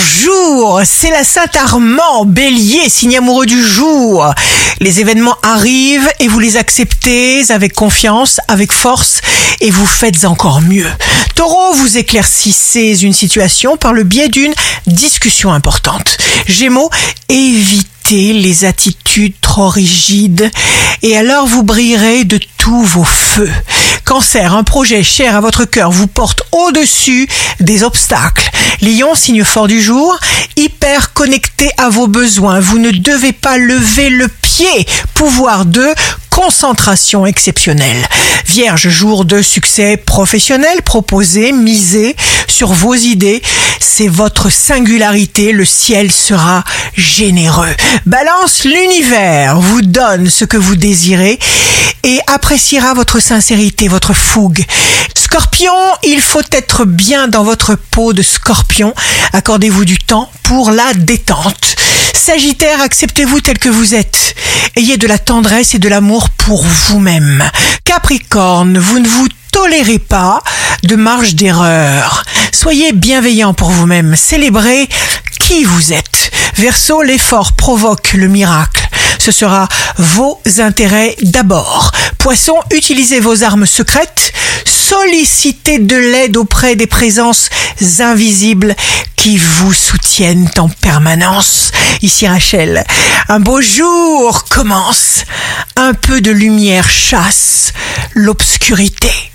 Bonjour, c'est la Sainte Armand, bélier, signe amoureux du jour. Les événements arrivent et vous les acceptez avec confiance, avec force et vous faites encore mieux. Taureau, vous éclaircissez une situation par le biais d'une discussion importante. Gémeaux, évitez les attitudes trop rigides et alors vous brillerez de tous vos feux. Cancer, un projet cher à votre cœur vous porte au-dessus des obstacles. Lion, signe fort du jour, hyper connecté à vos besoins. Vous ne devez pas lever le pied. Pouvoir de concentration exceptionnelle. Vierge, jour de succès professionnel, proposez, misez sur vos idées. C'est votre singularité, le ciel sera généreux. Balance, l'univers vous donne ce que vous désirez et appréciera votre sincérité, votre fougue. Scorpion, il faut être bien dans votre peau de scorpion. Accordez-vous du temps pour la détente. Sagittaire, acceptez-vous tel que vous êtes. Ayez de la tendresse et de l'amour pour vous-même. Capricorne, vous ne vous tolérez pas de marge d'erreur. Soyez bienveillant pour vous-même. Célébrez qui vous êtes. Verseau, l'effort provoque le miracle. Ce sera vos intérêts d'abord. Poisson, utilisez vos armes secrètes. Sollicitez de l'aide auprès des présences invisibles qui vous soutiennent en permanence. Ici Rachel, un beau jour commence. Un peu de lumière chasse l'obscurité.